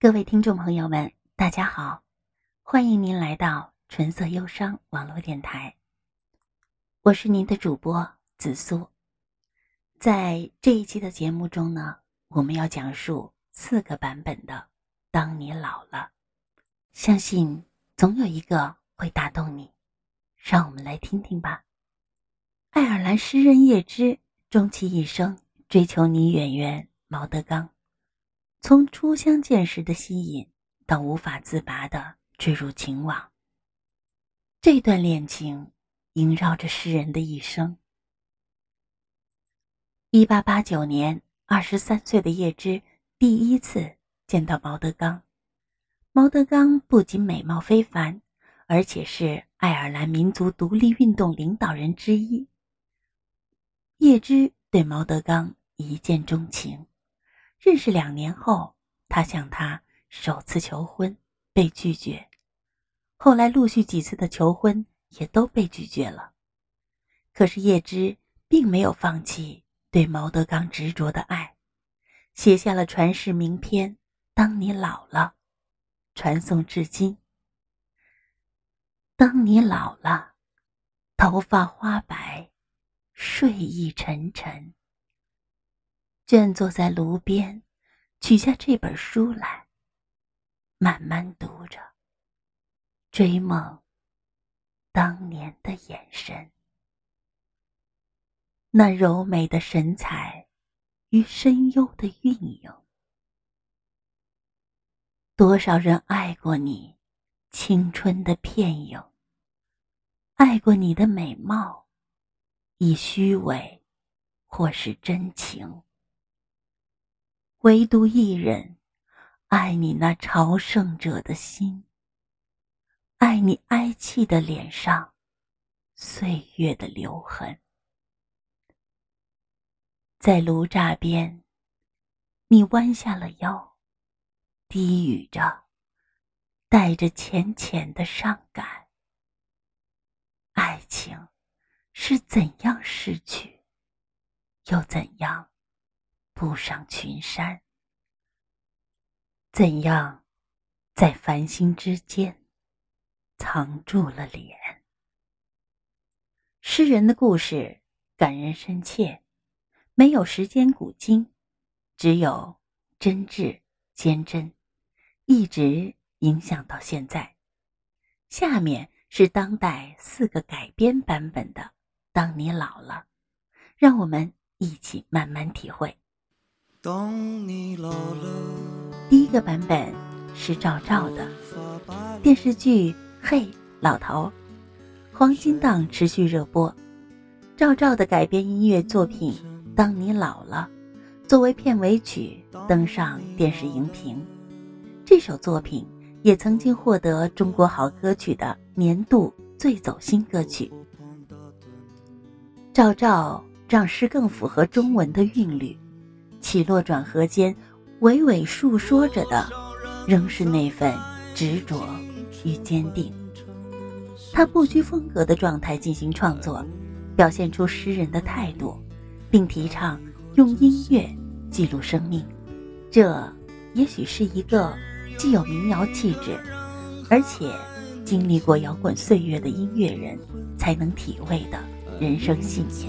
各位听众朋友们，大家好，欢迎您来到纯色忧伤网络电台。我是您的主播紫苏。在这一期的节目中呢，我们要讲述四个版本的《当你老了》，相信总有一个会打动你。让我们来听听吧。爱尔兰诗人叶芝终其一生追求女演员毛德刚。从初相见时的吸引，到无法自拔的坠入情网，这段恋情萦绕着诗人的一生。一八八九年，二十三岁的叶芝第一次见到毛德刚。毛德刚不仅美貌非凡，而且是爱尔兰民族独立运动领导人之一。叶芝对毛德刚一见钟情。认识两年后，他向她首次求婚，被拒绝。后来陆续几次的求婚也都被拒绝了。可是叶芝并没有放弃对毛德刚执着的爱，写下了传世名篇《当你老了》，传颂至今。当你老了，头发花白，睡意沉沉。倦坐在炉边，取下这本书来，慢慢读着，追梦当年的眼神，那柔美的神采与深幽的韵影。多少人爱过你，青春的片影，爱过你的美貌，以虚伪，或是真情。唯独一人，爱你那朝圣者的心，爱你哀戚的脸上岁月的留痕。在炉栅边，你弯下了腰，低语着，带着浅浅的伤感。爱情是怎样失去，又怎样？步上群山，怎样在繁星之间藏住了脸？诗人的故事感人深切，没有时间古今，只有真挚坚贞，一直影响到现在。下面是当代四个改编版本的《当你老了》，让我们一起慢慢体会。当你老了，第一个版本是赵照的电视剧《嘿，老头》，黄金档持续热播。赵照的改编音乐作品《当你老了》，作为片尾曲登上电视荧屏。这首作品也曾经获得中国好歌曲的年度最走心歌曲。赵照让诗更符合中文的韵律。起落转合间，娓娓述说着的，仍是那份执着与坚定。他不拘风格的状态进行创作，表现出诗人的态度，并提倡用音乐记录生命。这也许是一个既有民谣气质，而且经历过摇滚岁月的音乐人才能体味的人生信念。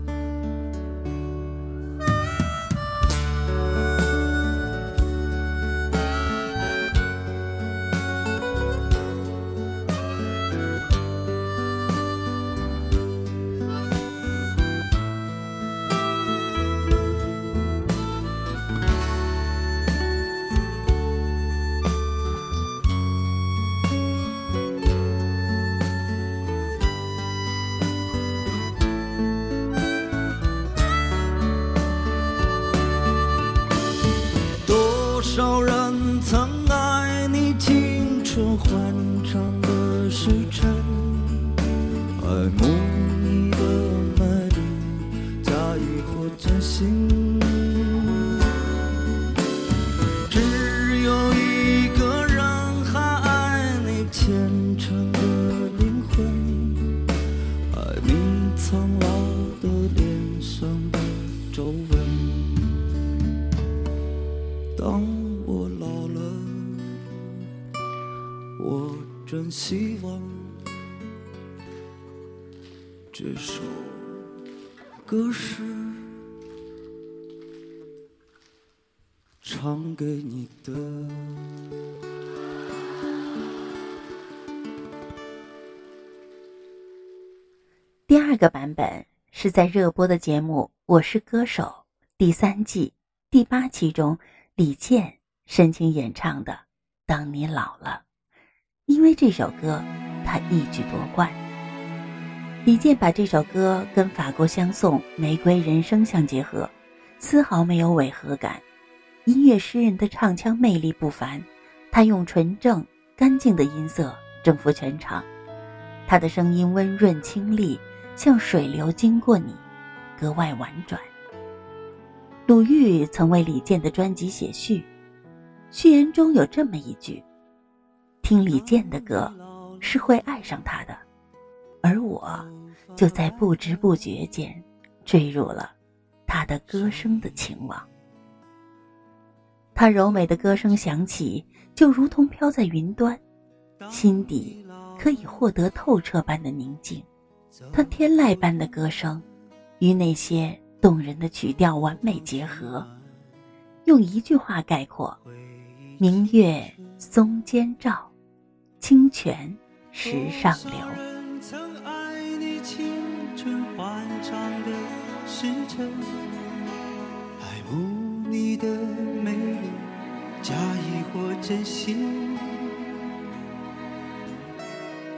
你苍老的脸上的皱纹当我老了我真希望这首歌是唱给你的。第二个版本是在热播的节目《我是歌手》第三季第八期中，李健深情演唱的《当你老了》。因为这首歌，他一举夺冠。李健把这首歌跟法国香颂《玫瑰人生》相结合，丝毫没有违和感。音乐诗人的唱腔魅力不凡，他用纯正干净的音色征服全场，他的声音温润清丽。像水流经过你，格外婉转。鲁豫曾为李健的专辑写序，序言中有这么一句：“听李健的歌是会爱上他的，而我就在不知不觉间坠入了他的歌声的情网。他柔美的歌声响起，就如同飘在云端，心底可以获得透彻般的宁静。”他天籁般的歌声，与那些动人的曲调完美结合，用一句话概括：明月松间照，清泉石上流。你的美，假意或真心，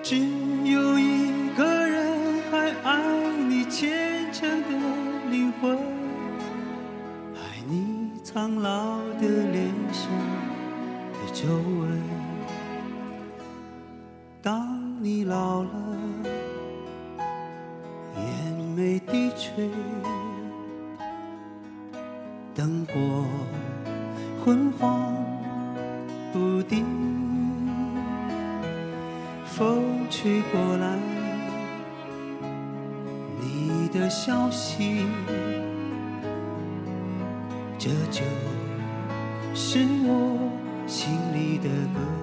只有一。苍老的脸上的皱纹。当你老了，眼眉低垂，灯火昏黄不定，风吹过来。你的消息，这就是我心里的歌。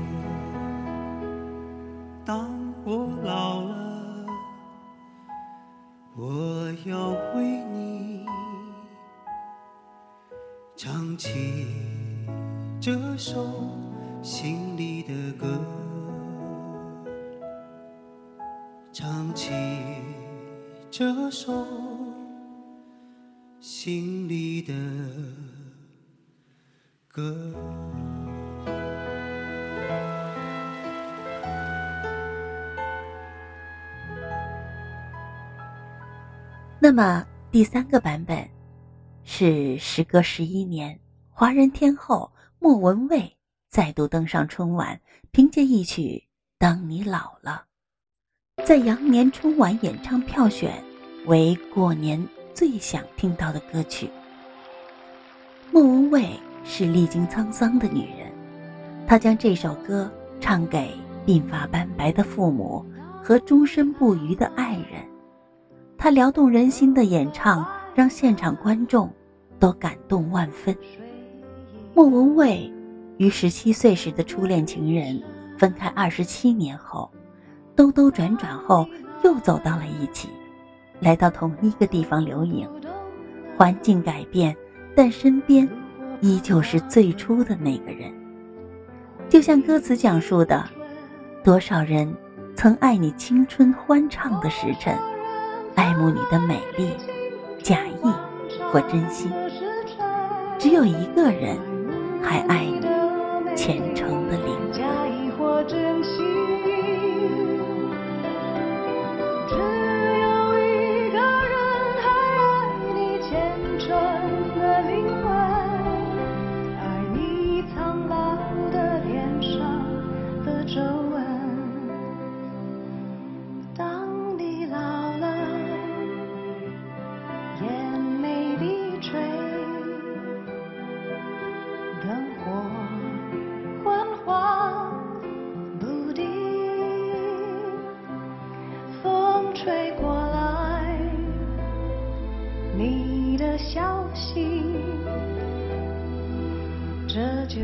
唱起这首心里的歌，唱起这首心里的歌。那么第三个版本，是时隔十一年，华人天后莫文蔚再度登上春晚，凭借一曲《当你老了》，在羊年春晚演唱票选为过年最想听到的歌曲。莫文蔚是历经沧桑的女人，她将这首歌唱给鬓发斑白的父母和终身不渝的爱人。她撩动人心的演唱，让现场观众都感动万分。莫文蔚与十七岁时的初恋情人分开二十七年后，兜兜转转后又走到了一起，来到同一个地方留影。环境改变，但身边依旧是最初的那个人。就像歌词讲述的，多少人曾爱你青春欢畅的时辰。爱慕你的美丽，假意或真心，只有一个人还爱你虔诚的灵消息这就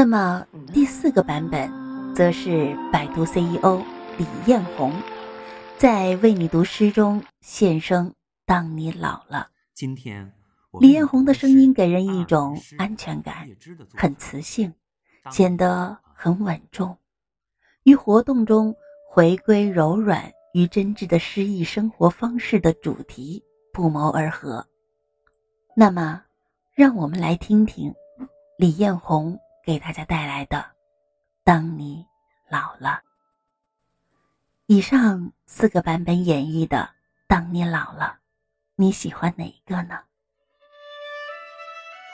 那么第四个版本，则是百度 CEO 李彦宏在为你读诗中献声《当你老了》。今天，李彦宏的声音给人一种安全感，很磁性，显得很稳重，与活动中回归柔软与真挚的诗意生活方式的主题不谋而合。那么，让我们来听听李彦宏。给大家带来的《当你老了》。以上四个版本演绎的《当你老了》，你喜欢哪一个呢？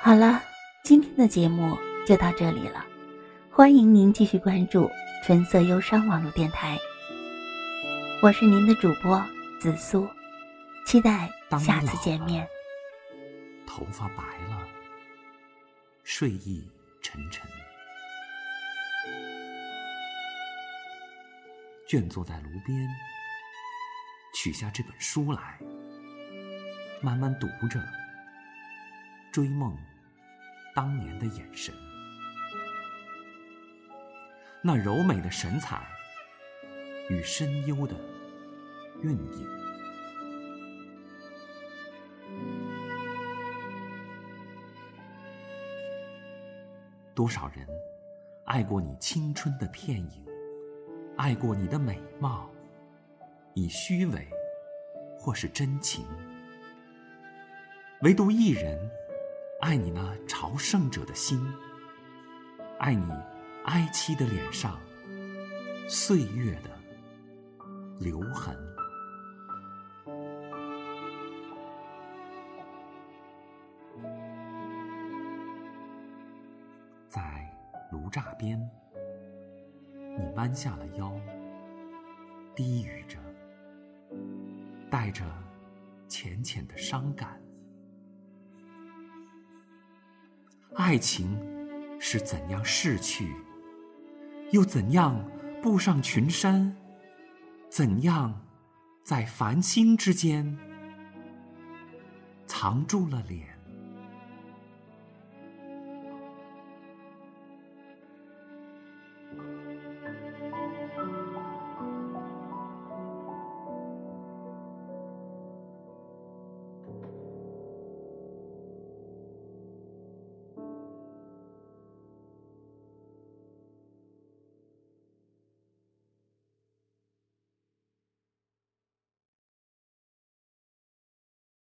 好了，今天的节目就到这里了，欢迎您继续关注纯色忧伤网络电台。我是您的主播紫苏，期待下次见面。头发白了，睡意。沉沉，倦坐在炉边，取下这本书来，慢慢读着，追梦当年的眼神，那柔美的神采与深幽的韵影。多少人爱过你青春的片影，爱过你的美貌，以虚伪或是真情。唯独一人，爱你那朝圣者的心，爱你哀戚的脸上岁月的留痕。炉栅边，你弯下了腰，低语着，带着浅浅的伤感。爱情是怎样逝去，又怎样步上群山？怎样在繁星之间藏住了脸？